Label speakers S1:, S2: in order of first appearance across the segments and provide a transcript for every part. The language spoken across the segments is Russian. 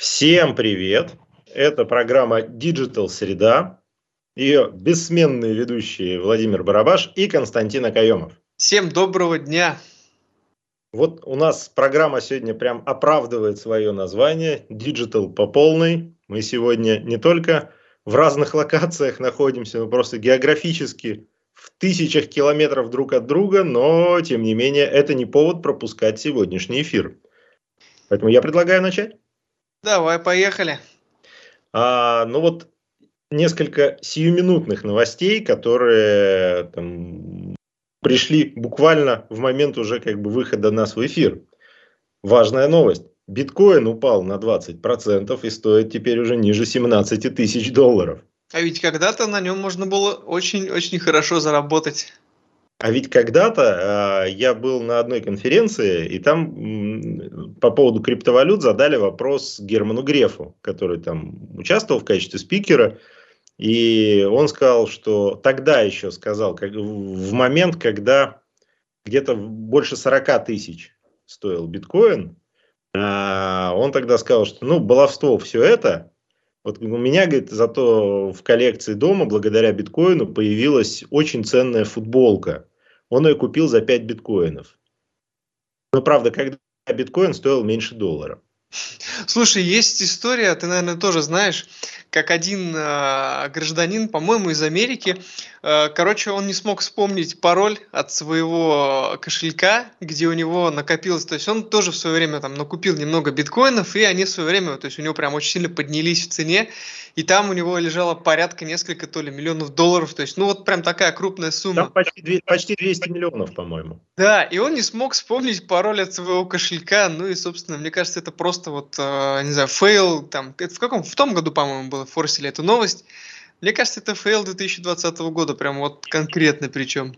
S1: Всем привет! Это программа Digital Среда. Ее бессменные ведущие Владимир Барабаш и Константин Акаемов.
S2: Всем доброго дня!
S1: Вот у нас программа сегодня прям оправдывает свое название Digital по полной. Мы сегодня не только в разных локациях находимся, но просто географически в тысячах километров друг от друга, но тем не менее это не повод пропускать сегодняшний эфир. Поэтому я предлагаю начать.
S2: Давай, поехали.
S1: А, ну вот несколько сиюминутных новостей, которые там, пришли буквально в момент уже как бы выхода нас в эфир. Важная новость. Биткоин упал на 20% и стоит теперь уже ниже 17 тысяч долларов.
S2: А ведь когда-то на нем можно было очень-очень хорошо заработать.
S1: А ведь когда-то э, я был на одной конференции, и там по поводу криптовалют задали вопрос Герману Грефу, который там участвовал в качестве спикера. И он сказал, что тогда еще сказал, как, в момент, когда где-то больше 40 тысяч стоил биткоин, э, он тогда сказал, что ну, баловство все это, вот у меня, говорит, зато в коллекции дома благодаря биткоину появилась очень ценная футболка он ее купил за 5 биткоинов. Но правда, когда биткоин стоил меньше доллара.
S2: Слушай, есть история, ты, наверное, тоже знаешь, как один э, гражданин, по-моему, из Америки, э, короче, он не смог вспомнить пароль от своего кошелька, где у него накопилось, то есть он тоже в свое время там накупил немного биткоинов, и они в свое время, то есть у него прям очень сильно поднялись в цене, и там у него лежало порядка несколько то ли миллионов долларов, то есть, ну вот прям такая крупная сумма. Там
S1: почти, почти 200 миллионов, по-моему.
S2: Да, и он не смог вспомнить пароль от своего кошелька, ну и, собственно, мне кажется, это просто вот, э, не знаю, fail, там, в каком, в том году, по-моему, было, форсили эту новость. Мне кажется, это fail 2020 года, прям вот конкретно причем.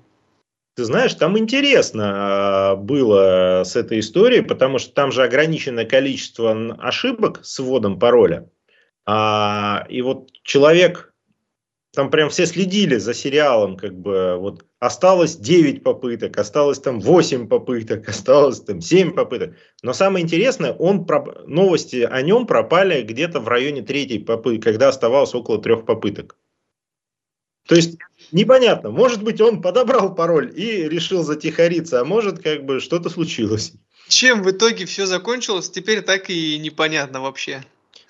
S1: Ты знаешь, там интересно а, было с этой историей, потому что там же ограниченное количество ошибок с вводом пароля. А, и вот человек, там прям все следили за сериалом, как бы вот осталось 9 попыток, осталось там 8 попыток, осталось там 7 попыток. Но самое интересное, он, новости о нем пропали где-то в районе третьей попытки, когда оставалось около трех попыток. То есть непонятно, может быть он подобрал пароль и решил затихариться, а может как бы что-то случилось.
S2: Чем в итоге все закончилось, теперь так и непонятно вообще.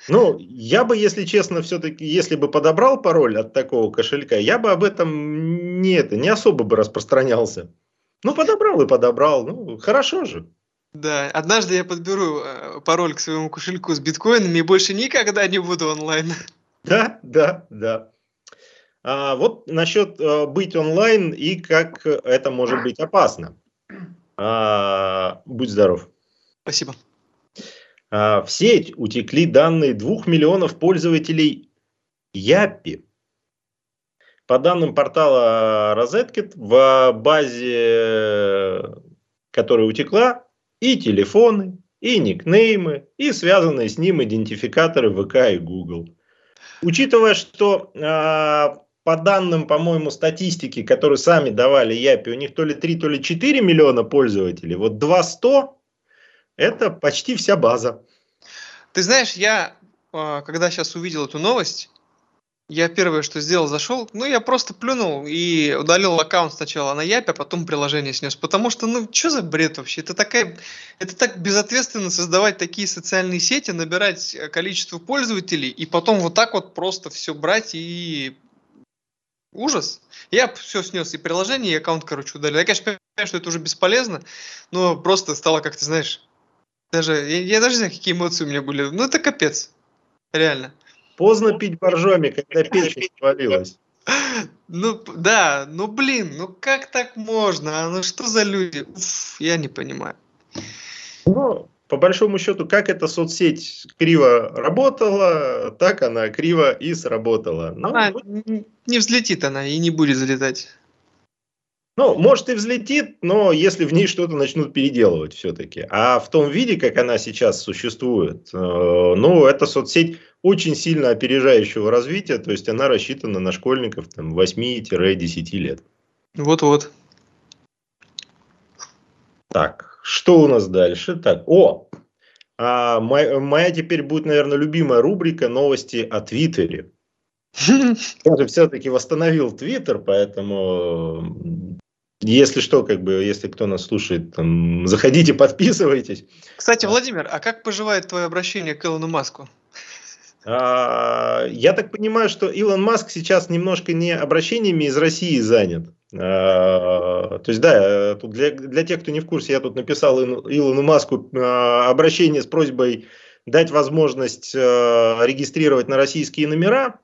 S1: Ну, я бы, если честно, все-таки, если бы подобрал пароль от такого кошелька, я бы об этом не, это, не особо бы распространялся. Ну, подобрал и подобрал. Ну, хорошо же.
S2: Да, однажды я подберу э, пароль к своему кошельку с биткоинами и больше никогда не буду онлайн.
S1: Да, да, да. А, вот насчет а, быть онлайн и как это может быть опасно. А, будь здоров.
S2: Спасибо.
S1: А, в сеть утекли данные 2 миллионов пользователей Япи. По данным портала Розеткет, в базе, которая утекла, и телефоны, и никнеймы, и связанные с ним идентификаторы ВК и Google. Учитывая, что э, по данным, по-моему, статистики, которые сами давали Япи, у них то ли 3, то ли 4 миллиона пользователей, вот 2 100 это почти вся база.
S2: Ты знаешь, я, а, когда сейчас увидел эту новость, я первое, что сделал, зашел, ну, я просто плюнул и удалил аккаунт сначала на Япе, а потом приложение снес. Потому что, ну, что за бред вообще? Это такая, это так безответственно создавать такие социальные сети, набирать количество пользователей и потом вот так вот просто все брать и ужас. Я все снес и приложение, и аккаунт, короче, удалил. Я, конечно, понимаю, что это уже бесполезно, но просто стало, как ты знаешь, даже, я, я даже не знаю, какие эмоции у меня были. Ну, это капец. Реально.
S1: Поздно пить боржоми, когда печень свалилась.
S2: Ну, да, ну, блин, ну как так можно? А ну что за люди? Уф, я не понимаю.
S1: Ну, по большому счету, как эта соцсеть криво работала, так она криво и сработала.
S2: Но... Она не взлетит она и не будет залетать.
S1: Ну, может и взлетит, но если в ней что-то начнут переделывать все-таки. А в том виде, как она сейчас существует, э, ну, это соцсеть очень сильно опережающего развития, то есть она рассчитана на школьников там, 8-10 лет.
S2: Вот-вот.
S1: Так, что у нас дальше? Так, о, А моя, моя теперь будет, наверное, любимая рубрика «Новости о Твиттере». Я же все-таки восстановил Твиттер, поэтому если что, как бы, если кто нас слушает, там, заходите, подписывайтесь.
S2: Кстати, Владимир, а как поживает твое обращение к Илону Маску?
S1: А, я так понимаю, что Илон Маск сейчас немножко не обращениями из России занят. А, то есть, да, тут для, для тех, кто не в курсе, я тут написал Илону Маску а, обращение с просьбой дать возможность регистрировать на российские номера.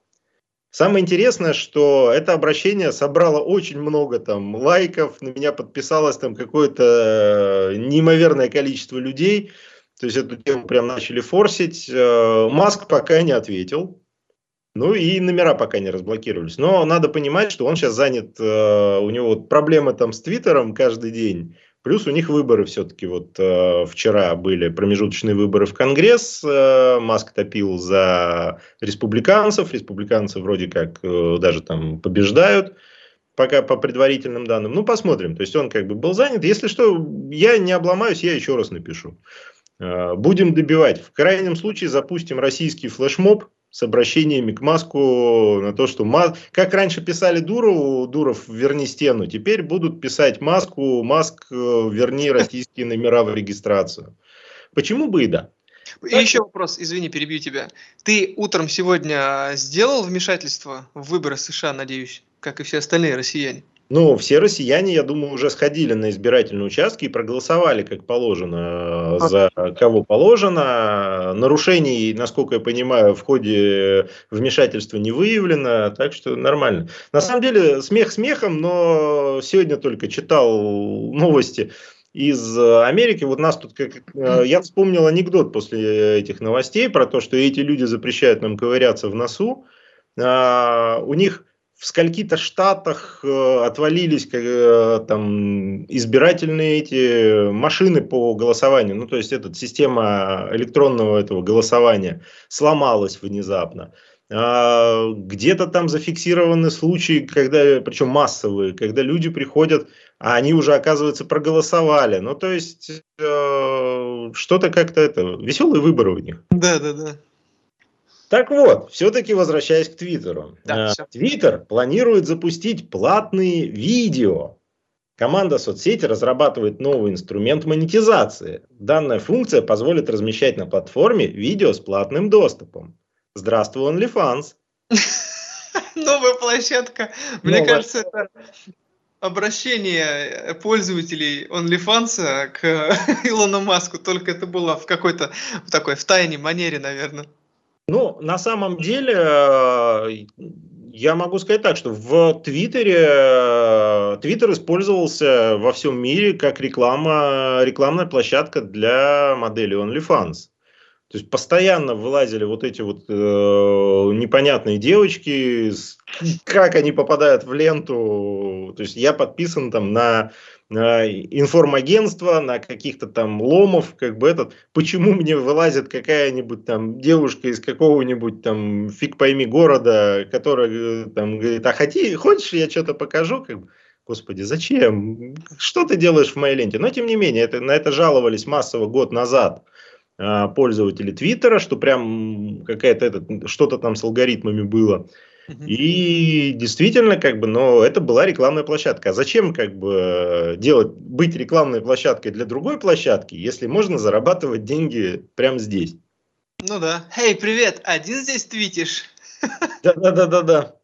S1: Самое интересное, что это обращение собрало очень много там лайков, на меня подписалось там какое-то неимоверное количество людей. То есть эту тему прям начали форсить. Э, Маск пока не ответил. Ну и номера пока не разблокировались. Но надо понимать, что он сейчас занят, э, у него проблемы там с Твиттером каждый день. Плюс у них выборы все-таки вот э, вчера были промежуточные выборы в Конгресс. Маск топил за республиканцев. Республиканцы вроде как даже там побеждают пока по предварительным данным. Ну, посмотрим. То есть он как бы был занят. Если что, я не обломаюсь, я еще раз напишу. Э, будем добивать. В крайнем случае запустим российский флешмоб с обращениями к Маску на то, что Мас... как раньше писали Дурову, Дуров верни стену, теперь будут писать Маску, Маск э, верни российские номера в регистрацию. Почему бы и да?
S2: И так... еще вопрос, извини, перебью тебя. Ты утром сегодня сделал вмешательство в выборы США, надеюсь, как и все остальные россияне?
S1: Ну, все россияне, я думаю, уже сходили на избирательные участки и проголосовали как положено, э, за кого положено. Нарушений, насколько я понимаю, в ходе вмешательства не выявлено, так что нормально. На самом деле, смех смехом, но сегодня только читал новости из Америки. Вот нас тут, как, э, я вспомнил анекдот после этих новостей про то, что эти люди запрещают нам ковыряться в носу. А, у них в скольки-то штатах э, отвалились э, там избирательные эти машины по голосованию, ну то есть эта система электронного этого голосования сломалась внезапно. А, где-то там зафиксированы случаи, когда, причем массовые, когда люди приходят, а они уже, оказывается, проголосовали. Ну, то есть, э, что-то как-то это, веселые выборы у них.
S2: Да, да, да.
S1: Так вот, все-таки возвращаясь к Твиттеру. Да, э, Твиттер планирует запустить платные видео. Команда соцсети разрабатывает новый инструмент монетизации. Данная функция позволит размещать на платформе видео с платным доступом. Здравствуй, OnlyFans.
S2: Новая площадка. Мне кажется, это обращение пользователей OnlyFans к Илону Маску, только это было в какой-то такой в тайне манере, наверное.
S1: Ну, на самом деле, э, я могу сказать так, что в Твиттере э, Твиттер использовался во всем мире как реклама, рекламная площадка для модели OnlyFans. То есть постоянно вылазили вот эти вот э, непонятные девочки, как они попадают в ленту. То есть я подписан там на информагентства, на каких-то там ломов, как бы этот, почему мне вылазит какая-нибудь там девушка из какого-нибудь там фиг пойми города, которая э, там говорит, а хоти, хочешь, я что-то покажу, как бы, Господи, зачем? Что ты делаешь в моей ленте? Но тем не менее, это, на это жаловались массово год назад пользователи Твиттера, что прям какая-то что-то там с алгоритмами было. И действительно, как бы, но это была рекламная площадка. А зачем, как бы, делать, быть рекламной площадкой для другой площадки, если можно зарабатывать деньги прямо здесь?
S2: Ну да. Эй, привет, один здесь твитишь?
S1: Да-да-да-да-да.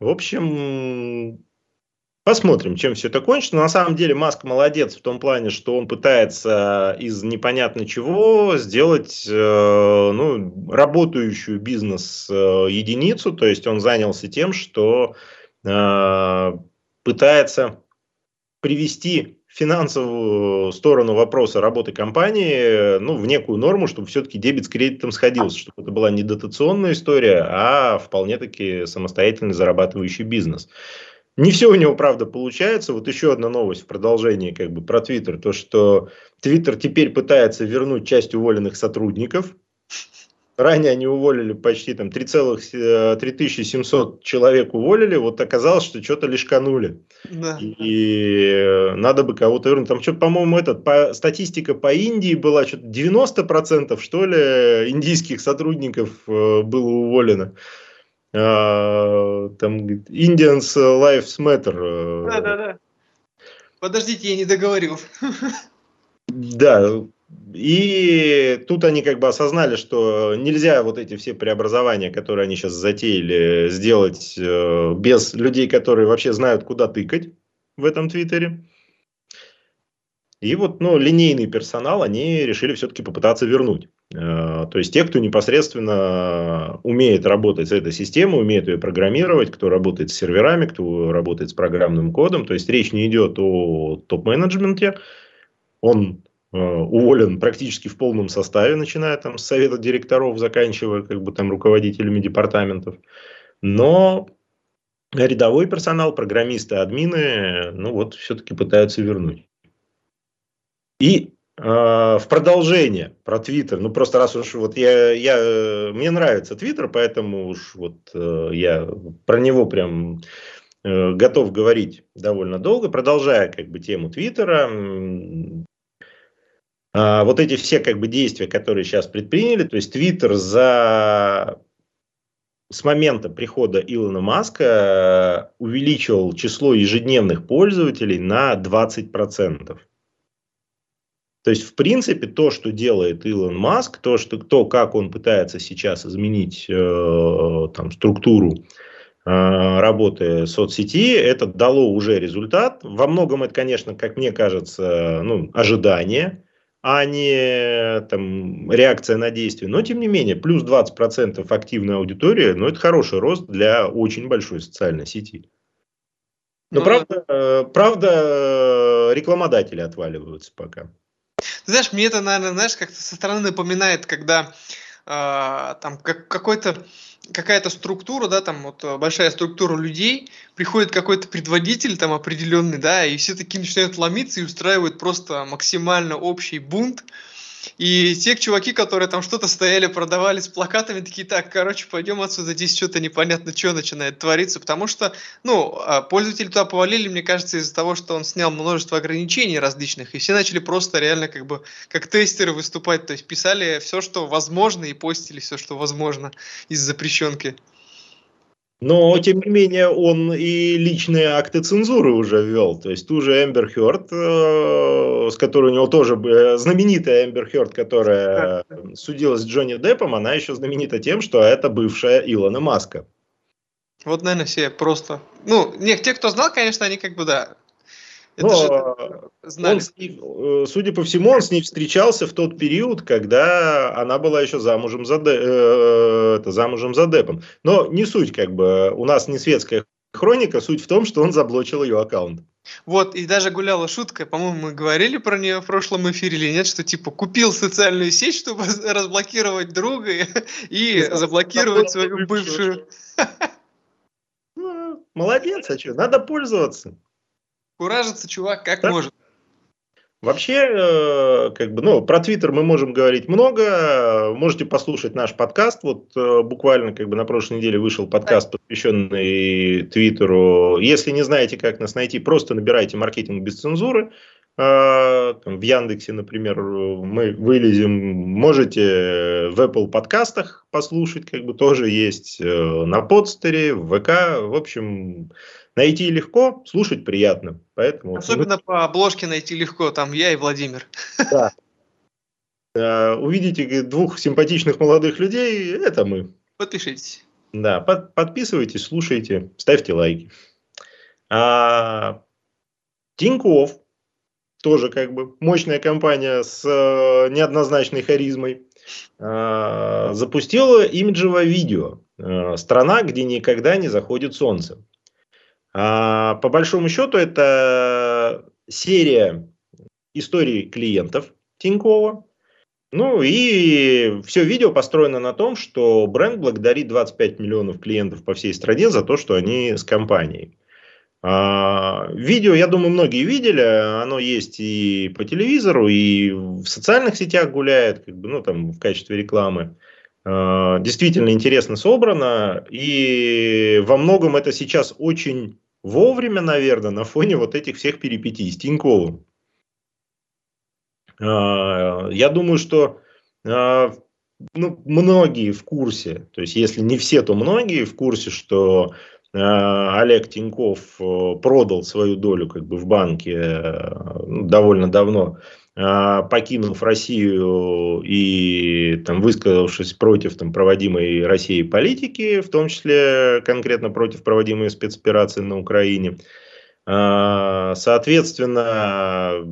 S1: В общем, Посмотрим, чем все это кончится. На самом деле Маск молодец в том плане, что он пытается из непонятно чего сделать э, ну, работающую бизнес-единицу. То есть он занялся тем, что э, пытается привести финансовую сторону вопроса работы компании ну, в некую норму, чтобы все-таки дебет с кредитом сходился, чтобы это была не дотационная история, а вполне-таки самостоятельно зарабатывающий бизнес. Не все у него, правда, получается. Вот еще одна новость в продолжении как бы про Твиттер. То, что Твиттер теперь пытается вернуть часть уволенных сотрудников. ранее они уволили почти там 3700 человек уволили, вот оказалось, что что-то лишканули. Да. И надо бы кого-то вернуть. Там что-то, по-моему, этот, по, статистика по Индии была, что-то 90% что ли индийских сотрудников было уволено. А, там Indians Lives Matter.
S2: Да, да, да. Подождите, я не договорил.
S1: Да, и тут они как бы осознали, что нельзя вот эти все преобразования, которые они сейчас затеяли, сделать э, без людей, которые вообще знают, куда тыкать в этом Твиттере. И вот, ну, линейный персонал они решили все-таки попытаться вернуть. Э, то есть те, кто непосредственно умеет работать с этой системой, умеет ее программировать, кто работает с серверами, кто работает с программным кодом. То есть речь не идет о топ-менеджменте. Он э, уволен практически в полном составе, начиная там с совета директоров, заканчивая как бы там руководителями департаментов. Но рядовой персонал, программисты, админы, ну вот все-таки пытаются вернуть. И а, в продолжение про Твиттер, ну просто раз уж вот я, я мне нравится Твиттер, поэтому уж вот э, я про него прям э, готов говорить довольно долго, продолжая как бы тему Твиттера. А, вот эти все как бы действия, которые сейчас предприняли, то есть Твиттер за с момента прихода Илона Маска увеличил число ежедневных пользователей на 20%. То есть, в принципе, то, что делает Илон Маск, то, что, то как он пытается сейчас изменить э, там, структуру э, работы соцсети, это дало уже результат. Во многом это, конечно, как мне кажется, ну, ожидание, а не там, реакция на действие. Но, тем не менее, плюс 20% активной аудитории, ну, это хороший рост для очень большой социальной сети. Но, ну, правда, э, правда, рекламодатели отваливаются пока.
S2: Знаешь, мне это, наверное, знаешь, как-то со стороны напоминает, когда э, там как, какой-то какая-то структура, да, там вот э, большая структура людей, приходит какой-то предводитель там определенный, да, и все такие начинают ломиться и устраивают просто максимально общий бунт, и те чуваки, которые там что-то стояли, продавали с плакатами, такие, так, короче, пойдем отсюда, здесь что-то непонятно, что начинает твориться, потому что, ну, а, пользователи туда повалили, мне кажется, из-за того, что он снял множество ограничений различных, и все начали просто реально как бы как тестеры выступать, то есть писали все, что возможно, и постили все, что возможно из запрещенки.
S1: Но, тем не менее, он и личные акты цензуры уже ввел. То есть, ту же Эмбер Хёрд, э, с которой у него тоже э, знаменитая Эмбер Хёрд, которая судилась с Джонни Деппом, она еще знаменита тем, что это бывшая Илона Маска.
S2: Вот, наверное, все просто... Ну, нет, те, кто знал, конечно, они как бы, да,
S1: это Но же знали. Он э, судя по всему, он с ней встречался в тот период, когда она была еще замужем за, Де, э, это, замужем за Депом. Но не суть, как бы, у нас не светская хроника, суть в том, что он заблочил ее аккаунт.
S2: Вот, и даже гуляла шутка, по-моему, мы говорили про нее в прошлом эфире или нет, что типа купил социальную сеть, чтобы разблокировать друга и, и заблокировать свою бывшую.
S1: Ну, молодец, а что, надо пользоваться.
S2: Куражится чувак как да? может.
S1: Вообще, э, как бы, ну, про Твиттер мы можем говорить много. Можете послушать наш подкаст. Вот э, буквально, как бы, на прошлой неделе вышел подкаст, посвященный Твиттеру. Если не знаете, как нас найти, просто набирайте «Маркетинг без цензуры». Э, в Яндексе, например, мы вылезем. Можете в Apple подкастах послушать, как бы, тоже есть на подстере, в ВК. В общем, Найти легко, слушать приятно. Поэтому,
S2: Особенно вот, по обложке найти легко, там я и Владимир.
S1: Да. Uh, увидите двух симпатичных молодых людей, это мы.
S2: Подпишитесь.
S1: Да, под, подписывайтесь, слушайте, ставьте лайки. А, Тиньков, тоже как бы мощная компания с э, неоднозначной харизмой, э, запустила имиджевое видео. Э, страна, где никогда не заходит солнце. А, по большому счету, это серия историй клиентов Тинькова. Ну и все видео построено на том, что бренд благодарит 25 миллионов клиентов по всей стране за то, что они с компанией. А, видео, я думаю, многие видели, оно есть и по телевизору, и в социальных сетях гуляет, как бы, ну, там, в качестве рекламы. Э, действительно интересно собрано, и во многом это сейчас очень вовремя, наверное, на фоне вот этих всех перипетий с Тиньковым. Э, я думаю, что э, ну, многие в курсе, то есть если не все, то многие в курсе, что Олег Тиньков продал свою долю как бы в банке ну, довольно давно а, покинув Россию и там, высказавшись против там, проводимой Россией политики, в том числе конкретно против проводимой спецоперации на Украине. А, соответственно,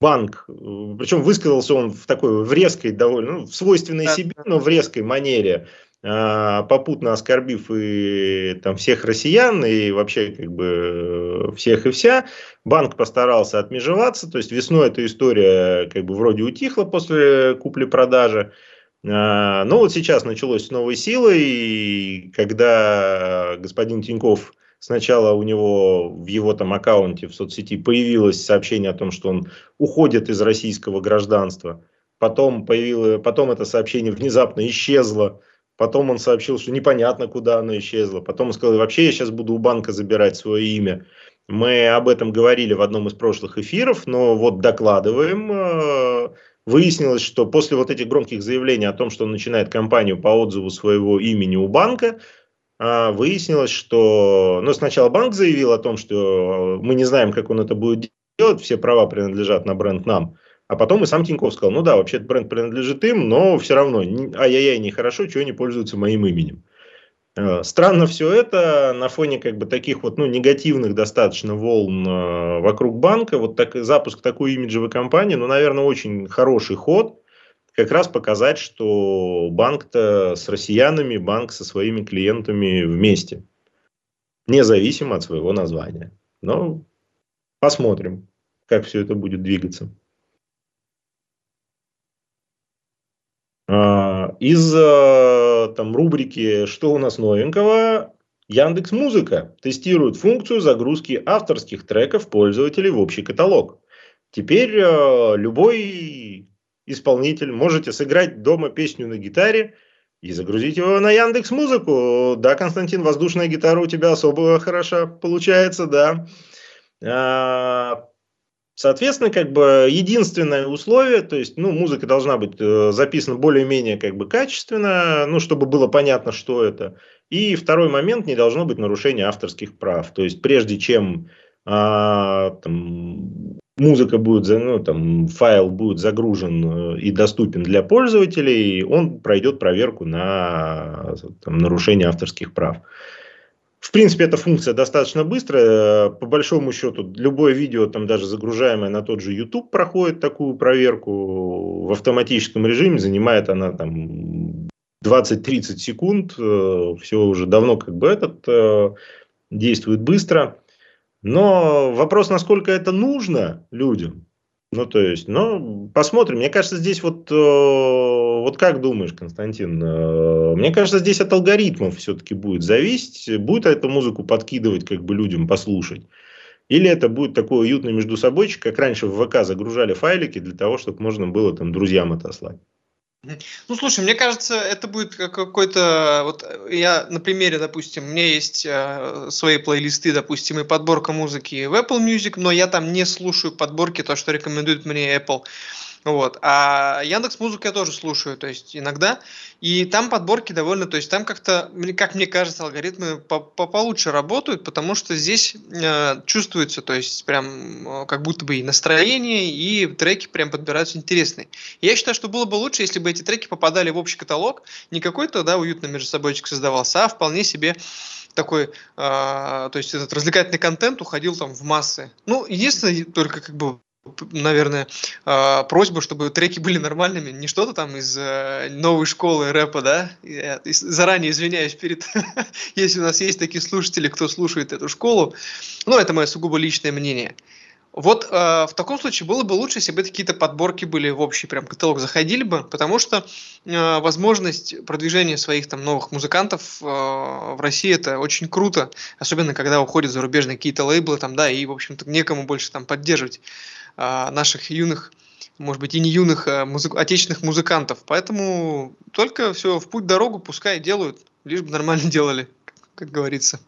S1: банк, причем высказался он в такой в резкой, довольно, ну, в свойственной себе, но в резкой манере, а, попутно оскорбив и там всех россиян, и вообще как бы всех и вся, банк постарался отмежеваться, то есть весной эта история как бы вроде утихла после купли-продажи, а, но вот сейчас началось с новой силой, и когда господин Тиньков сначала у него в его там аккаунте в соцсети появилось сообщение о том, что он уходит из российского гражданства, потом, появилось, потом это сообщение внезапно исчезло, Потом он сообщил, что непонятно, куда оно исчезло. Потом он сказал, вообще я сейчас буду у банка забирать свое имя. Мы об этом говорили в одном из прошлых эфиров, но вот докладываем. Э, выяснилось, что после вот этих громких заявлений о том, что он начинает кампанию по отзыву своего имени у банка, э, выяснилось, что ну, сначала банк заявил о том, что мы не знаем, как он это будет делать, все права принадлежат на бренд нам. А потом и сам Тиньков сказал, ну да, вообще бренд принадлежит им, но все равно, ай-яй-яй, нехорошо, чего они пользуются моим именем. Э, странно все это на фоне как бы таких вот ну, негативных достаточно волн э, вокруг банка. Вот так, запуск такой имиджевой компании, ну, наверное, очень хороший ход. Как раз показать, что банк-то с россиянами, банк со своими клиентами вместе. Независимо от своего названия. Но посмотрим, как все это будет двигаться. А, из э, там, рубрики «Что у нас новенького?» Яндекс Музыка тестирует функцию загрузки авторских треков пользователей в общий каталог. Теперь э, любой исполнитель можете сыграть дома песню на гитаре и загрузить его на Яндекс Музыку. Да, Константин, воздушная гитара у тебя особо хороша получается, да. А, Соответственно, как бы единственное условие, то есть, ну, музыка должна быть э, записана более-менее как бы качественно, ну, чтобы было понятно, что это. И второй момент, не должно быть нарушения авторских прав. То есть, прежде чем а, там, музыка будет, ну, там, файл будет загружен э, и доступен для пользователей, он пройдет проверку на там, нарушение авторских прав. В принципе, эта функция достаточно быстрая. По большому счету, любое видео, там даже загружаемое на тот же YouTube, проходит такую проверку в автоматическом режиме. Занимает она там 20-30 секунд. Э, Все уже давно как бы этот э, действует быстро. Но вопрос, насколько это нужно людям, ну, то есть, ну, посмотрим. Мне кажется, здесь вот, э, вот как думаешь, Константин? Э, мне кажется, здесь от алгоритмов все-таки будет зависеть. Будет эту музыку подкидывать как бы людям послушать? Или это будет такой уютный между собойчик, как раньше в ВК загружали файлики для того, чтобы можно было там друзьям отослать?
S2: Ну, слушай, мне кажется, это будет какой-то... Вот я на примере, допустим, у меня есть э, свои плейлисты, допустим, и подборка музыки в Apple Music, но я там не слушаю подборки, то, что рекомендует мне Apple. Вот. А Яндекс Музыку я тоже слушаю, то есть иногда. И там подборки довольно, то есть там как-то, как мне кажется, алгоритмы по получше работают, потому что здесь э, чувствуется, то есть прям э, как будто бы и настроение, и треки прям подбираются интересные. Я считаю, что было бы лучше, если бы эти треки попадали в общий каталог, не какой-то, да, уютный между собойчик создавался, а вполне себе такой, э, то есть этот развлекательный контент уходил там в массы. Ну, единственное, только как бы наверное, а, просьба, чтобы треки были нормальными, не что-то там из э, новой школы рэпа, да. Я заранее извиняюсь перед, если у нас есть такие слушатели, кто слушает эту школу. Но это мое сугубо личное мнение. Вот э, в таком случае было бы лучше, если бы какие-то подборки были в общий прям каталог заходили бы, потому что э, возможность продвижения своих там новых музыкантов э, в России это очень круто, особенно когда уходят зарубежные какие-то лейблы там, да, и в общем-то некому больше там поддерживать наших юных может быть, и не юных а музык... отечественных музыкантов. Поэтому только все в путь дорогу пускай делают, лишь бы нормально делали, как говорится.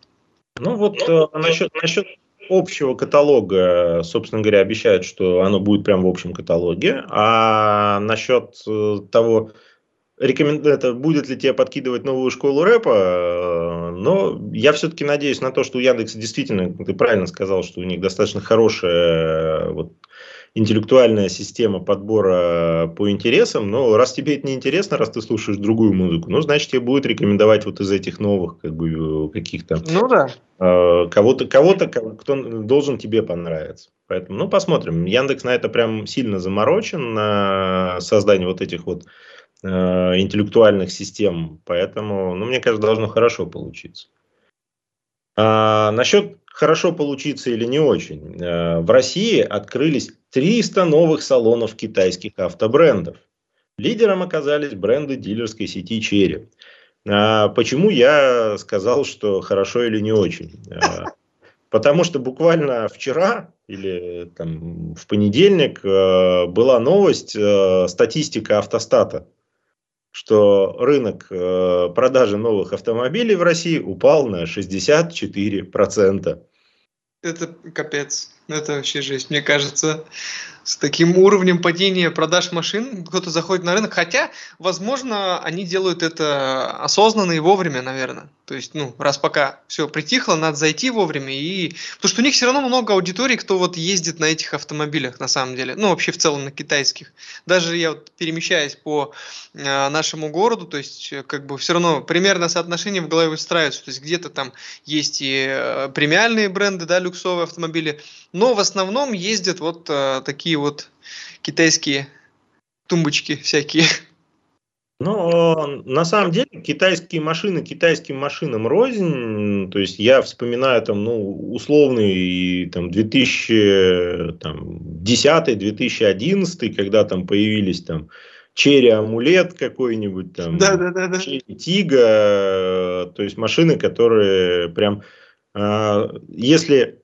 S1: Ну вот э, насчет, насчет общего каталога, собственно говоря, обещают, что оно будет прямо в общем каталоге. А насчет э, того, рекомен... это, будет ли тебе подкидывать новую школу рэпа, но я все-таки надеюсь на то, что у Яндекса действительно, ты правильно сказал, что у них достаточно хорошая вот, интеллектуальная система подбора по интересам, но раз тебе это не интересно, раз ты слушаешь другую музыку, ну, значит, тебе будет рекомендовать вот из этих новых, как бы, каких-то...
S2: Ну, да.
S1: Э, кого-то, кого-то, кто должен тебе понравиться. Поэтому, ну, посмотрим. Яндекс на это прям сильно заморочен, на создание вот этих вот интеллектуальных систем. Поэтому, ну, мне кажется, должно хорошо получиться. А, насчет хорошо получиться или не очень. Э, в России открылись 300 новых салонов китайских автобрендов. Лидером оказались бренды дилерской сети Черри. А почему я сказал, что хорошо или не очень? А, потому что буквально вчера или там, в понедельник э, была новость, э, статистика автостата, что рынок э, продажи новых автомобилей в России упал на 64%.
S2: Это капец. Это вообще жесть. Мне кажется, с таким уровнем падения продаж машин кто-то заходит на рынок. Хотя, возможно, они делают это осознанно и вовремя, наверное. То есть, ну, раз пока все притихло, надо зайти вовремя. И... Потому что у них все равно много аудиторий, кто вот ездит на этих автомобилях, на самом деле. Ну, вообще в целом на китайских. Даже я вот перемещаясь по э, нашему городу, то есть, э, как бы все равно примерно соотношение в голове выстраивается. То есть, где-то там есть и э, премиальные бренды, да, люксовые автомобили, но в основном ездят вот э, такие вот китайские тумбочки всякие.
S1: Ну, на самом деле, китайские машины китайским машинам рознь. То есть, я вспоминаю там, ну, условный там, 2010-2011, когда там появились там Черри Амулет какой-нибудь, там,
S2: да, да, да, да.
S1: Черри Тига, то есть машины, которые прям, э, если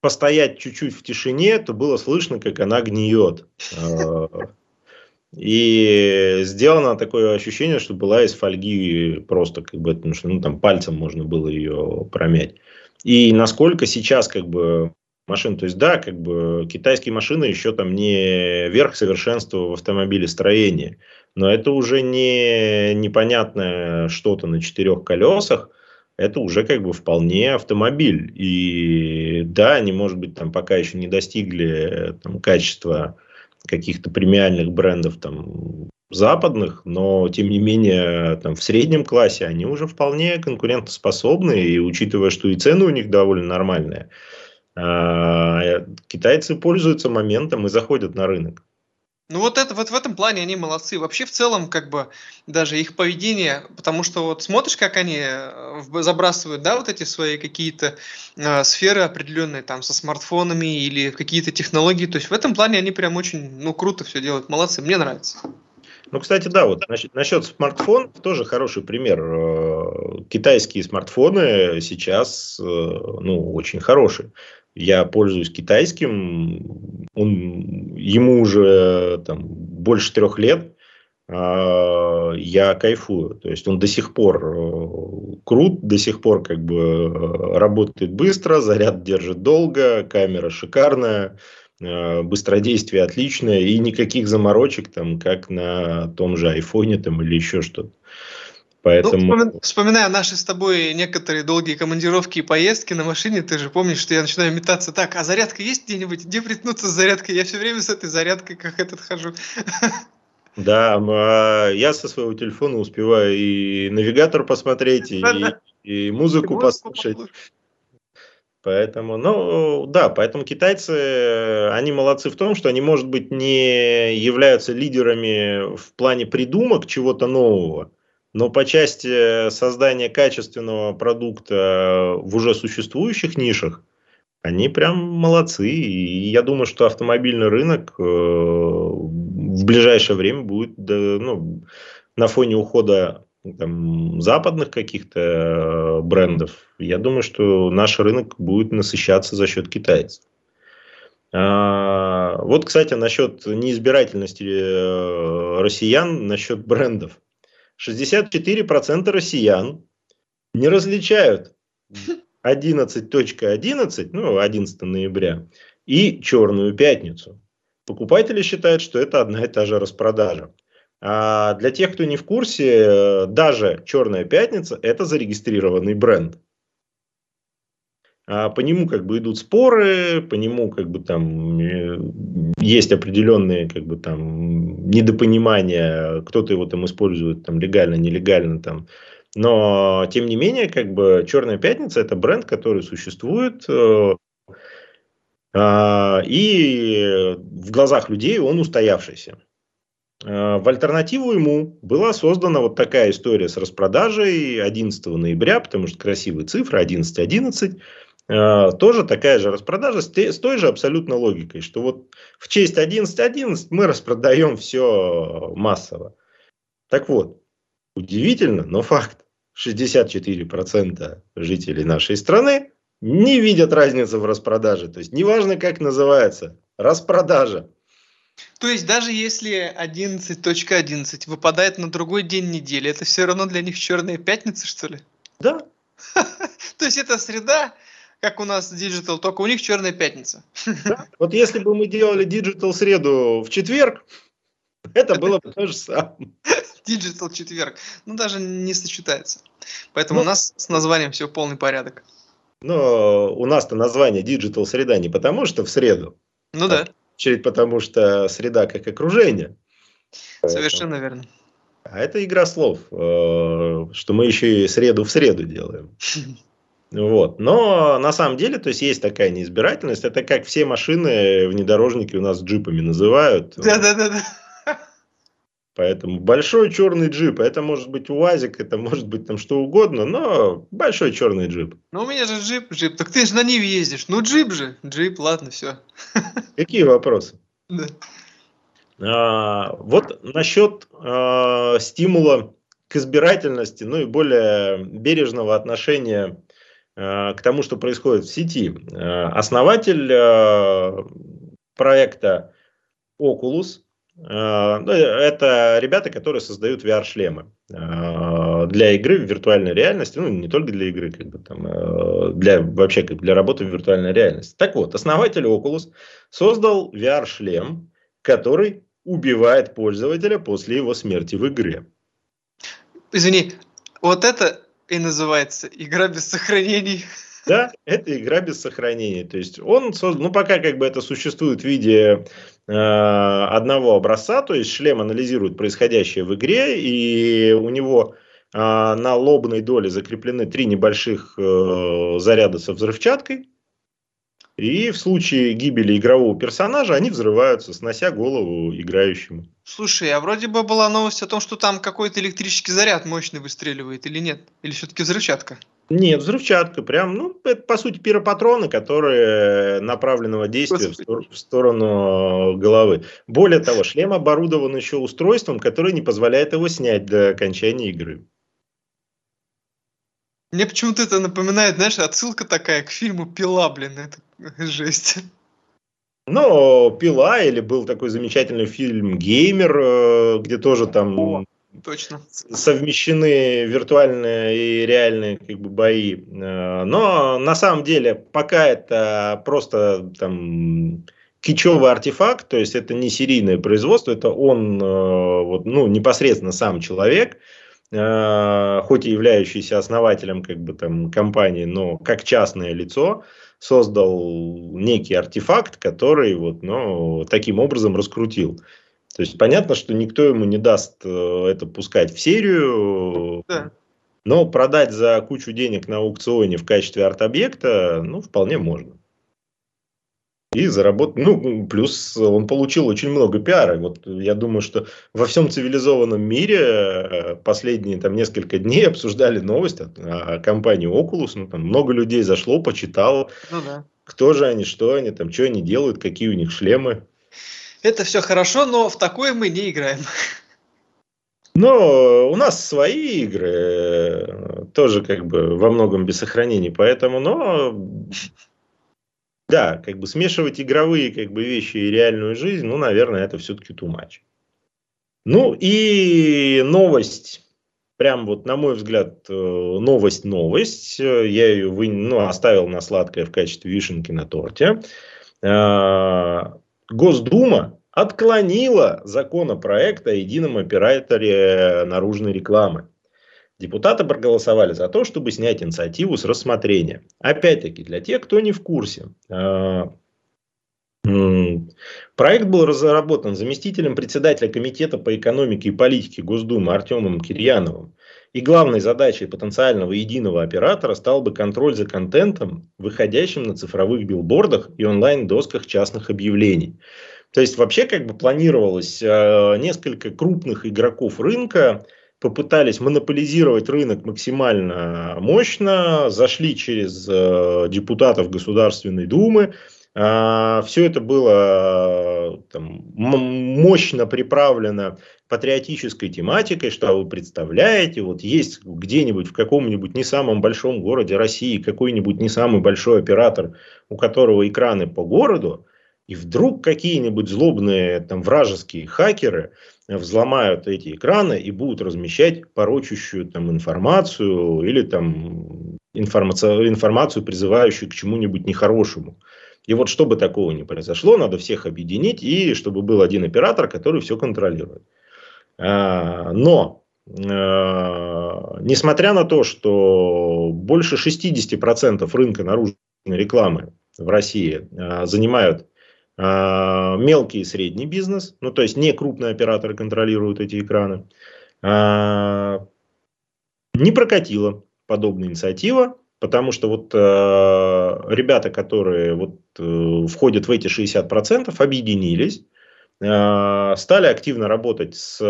S1: постоять чуть-чуть в тишине, то было слышно, как она гниет. А, и сделано такое ощущение, что была из фольги просто, как бы, потому что ну, там пальцем можно было ее промять. И насколько сейчас как бы машин, то есть да, как бы китайские машины еще там не верх совершенства в автомобилестроении, но это уже не непонятное что-то на четырех колесах, это уже как бы вполне автомобиль. И да, они, может быть, там пока еще не достигли там, качества каких-то премиальных брендов там, западных, но тем не менее там, в среднем классе они уже вполне конкурентоспособны, и учитывая, что и цены у них довольно нормальные, а, китайцы пользуются моментом и заходят на рынок.
S2: Ну вот это вот в этом плане они молодцы. Вообще в целом как бы даже их поведение, потому что вот смотришь, как они э, забрасывают, да, вот эти свои какие-то э, сферы определенные там со смартфонами или какие-то технологии. То есть в этом плане они прям очень, ну круто все делают, молодцы. Мне нравится.
S1: Ну, кстати, да, вот насчет, насчет смартфонов тоже хороший пример. Э, китайские смартфоны сейчас, э, ну, очень хорошие я пользуюсь китайским, он, ему уже там, больше трех лет, а, я кайфую. То есть он до сих пор э, крут, до сих пор как бы э, работает быстро, заряд держит долго, камера шикарная, э, быстродействие отличное и никаких заморочек там, как на том же айфоне там или еще что-то. Поэтому...
S2: Ну, вспоминая наши с тобой некоторые долгие командировки и поездки на машине, ты же помнишь, что я начинаю метаться. Так, а зарядка есть где-нибудь? Где приткнуться с зарядкой? Я все время с этой зарядкой как этот хожу.
S1: Да, а я со своего телефона успеваю и навигатор посмотреть, и, и музыку послушать. Поэтому, ну, да, поэтому китайцы, они молодцы в том, что они, может быть, не являются лидерами в плане придумок чего-то нового, но по части создания качественного продукта в уже существующих нишах, они прям молодцы. И я думаю, что автомобильный рынок э, в ближайшее время будет ну, на фоне ухода там, западных каких-то э, брендов, я думаю, что наш рынок будет насыщаться за счет китайцев. А, Вот, кстати, насчет неизбирательности э, россиян, насчет брендов. 64% россиян не различают 11.11, .11, ну, 11 ноября, и Черную пятницу. Покупатели считают, что это одна и та же распродажа. А для тех, кто не в курсе, даже Черная пятница – это зарегистрированный бренд. А по нему как бы идут споры, по нему как бы там э, есть определенные как бы там недопонимания, кто-то его там использует там легально, нелегально там. Но тем не менее, как бы Черная пятница это бренд, который существует, э, а, и в глазах людей он устоявшийся. А, в альтернативу ему была создана вот такая история с распродажей 11 ноября, потому что красивые цифры 11.11. .11. Тоже такая же распродажа с той же абсолютно логикой, что вот в честь 11.11 .11 мы распродаем все массово. Так вот, удивительно, но факт. 64% жителей нашей страны не видят разницы в распродаже. То есть, неважно, как называется, распродажа.
S2: То есть, даже если 11.11 .11 выпадает на другой день недели, это все равно для них черная пятница, что ли?
S1: Да.
S2: То есть, это среда, как у нас Digital, только у них черная пятница.
S1: Да. Вот если бы мы делали Digital среду в четверг, это было бы то же самое.
S2: Digital четверг. Ну, даже не сочетается. Поэтому ну, у нас с названием все полный порядок.
S1: Но у нас-то название Digital среда не потому, что в среду.
S2: Ну а да.
S1: В очередь потому, что среда как окружение.
S2: Совершенно верно.
S1: А это игра слов, э, что мы еще и среду в среду делаем. Вот. Но на самом деле, то есть есть такая неизбирательность. Это как все машины внедорожники у нас джипами называют.
S2: Да, да, да, да.
S1: Поэтому большой черный джип, это может быть УАЗик, это может быть там что угодно, но большой черный джип.
S2: Ну у меня же джип, джип, так ты же на Ниве ездишь, ну джип же, джип, ладно, все.
S1: Какие вопросы? Да. А, вот насчет а, стимула к избирательности, ну и более бережного отношения к тому, что происходит в сети. А, основатель а, проекта Oculus Э, ну, это ребята, которые создают VR-шлемы э, для игры в виртуальной реальности, ну, не только для игры, как бы там, э, для, вообще как для работы в виртуальной реальности. Так вот, основатель Oculus создал VR-шлем, который убивает пользователя после его смерти в игре.
S2: Извини, вот это и называется игра без сохранений.
S1: Да, это игра без сохранения. То есть он создан, ну пока как бы это существует в виде э, одного образца, то есть шлем анализирует происходящее в игре, и у него э, на лобной доле закреплены три небольших э, заряда со взрывчаткой. И в случае гибели игрового персонажа они взрываются, снося голову играющему.
S2: Слушай, а вроде бы была новость о том, что там какой-то электрический заряд мощный выстреливает или нет? Или все-таки взрывчатка?
S1: Нет, взрывчатка. Прям, ну, это по сути пиропатроны, которые направленного действия в, в сторону головы. Более того, шлем оборудован еще устройством, которое не позволяет его снять до окончания игры.
S2: Мне почему-то это напоминает, знаешь, отсылка такая к фильму «Пила», блин, это жесть.
S1: Ну, «Пила» или был такой замечательный фильм «Геймер», э, где тоже там О,
S2: точно.
S1: совмещены виртуальные и реальные как бы, бои. Э, но на самом деле пока это просто там кичевый артефакт, то есть это не серийное производство, это он э, вот, ну, непосредственно сам человек, хоть и являющийся основателем как бы, там, компании, но как частное лицо, создал некий артефакт, который вот, ну, таким образом раскрутил. То есть понятно, что никто ему не даст э, это пускать в серию, да. но продать за кучу денег на аукционе в качестве арт-объекта, ну, вполне можно и заработать. Ну, плюс он получил очень много пиара. Вот я думаю, что во всем цивилизованном мире э, последние там несколько дней обсуждали новость о, о компании Oculus. Ну, там много людей зашло, почитало. Ну, да. Кто же они, что они, там, что они делают, какие у них шлемы.
S2: Это все хорошо, но в такое мы не играем.
S1: Но у нас свои игры, э, тоже как бы во многом без сохранений, поэтому, но да, как бы смешивать игровые как бы вещи и реальную жизнь, ну, наверное, это все-таки too much. Ну и новость, прям вот на мой взгляд, новость-новость, я ее вы, ну, оставил на сладкое в качестве вишенки на торте. Госдума отклонила законопроект о едином операторе наружной рекламы. Депутаты проголосовали за то, чтобы снять инициативу с рассмотрения. Опять-таки, для тех, кто не в курсе, а, проект был разработан заместителем председателя Комитета по экономике и политике Госдумы Артемом Кирьяновым. И главной задачей потенциального единого оператора стал бы контроль за контентом, выходящим на цифровых билбордах и онлайн-досках частных объявлений. То есть вообще как бы планировалось э, несколько крупных игроков рынка попытались монополизировать рынок максимально мощно, зашли через э, депутатов Государственной Думы. Э, все это было там, мощно приправлено патриотической тематикой, что вы представляете, вот есть где-нибудь в каком-нибудь не самом большом городе России какой-нибудь не самый большой оператор, у которого экраны по городу, и вдруг какие-нибудь злобные там вражеские хакеры взломают эти экраны и будут размещать порочащую там информацию или там информацию, информацию призывающую к чему-нибудь нехорошему. И вот чтобы такого не произошло, надо всех объединить и чтобы был один оператор, который все контролирует. А, но а, несмотря на то, что больше 60% рынка наружной рекламы в России а, занимают мелкий и средний бизнес, ну то есть не крупные операторы контролируют эти экраны, а, не прокатила подобная инициатива, потому что вот а, ребята, которые вот э, входят в эти 60%, объединились, стали активно работать с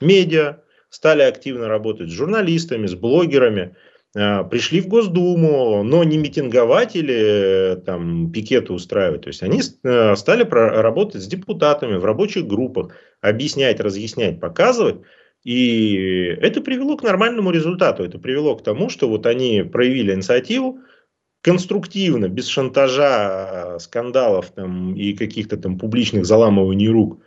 S1: медиа, стали активно работать с журналистами, с блогерами, а, пришли в Госдуму, но не митинговать или э, там пикеты устраивать. То есть они э, стали работать с депутатами в рабочих группах, объяснять, разъяснять, показывать. И это привело к нормальному результату. Это привело к тому, что вот они проявили инициативу, конструктивно, без шантажа, скандалов там, и каких-то там публичных заламываний рук,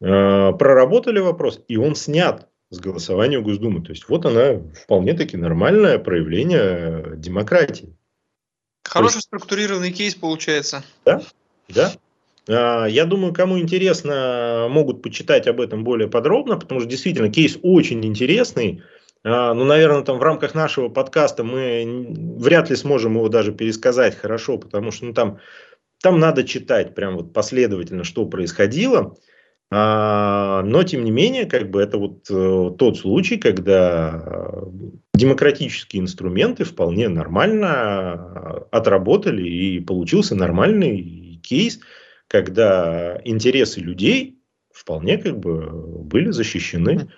S1: э, проработали вопрос, и он снят с голосования Госдумы. То есть вот она вполне-таки нормальное проявление демократии.
S2: Хороший есть, структурированный кейс получается.
S1: Да, да. А, я думаю, кому интересно, могут почитать об этом более подробно, потому что действительно кейс очень интересный. А, ну, наверное, там в рамках нашего подкаста мы вряд ли сможем его даже пересказать хорошо, потому что ну, там, там надо читать прям вот последовательно, что происходило. А, но, тем не менее, как бы это вот э, тот случай, когда демократические инструменты вполне нормально отработали и получился нормальный кейс, когда интересы людей вполне как бы были защищены.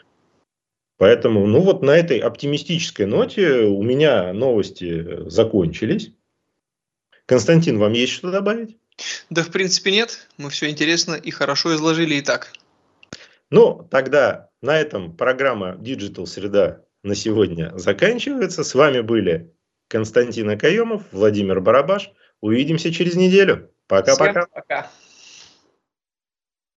S1: Поэтому, ну вот на этой оптимистической ноте у меня новости закончились. Константин, вам есть что добавить?
S2: Да, в принципе, нет. Мы все интересно и хорошо изложили и так.
S1: Ну, тогда на этом программа Digital Среда на сегодня заканчивается. С вами были Константин Акаемов, Владимир Барабаш. Увидимся через неделю. Пока-пока.
S2: Пока.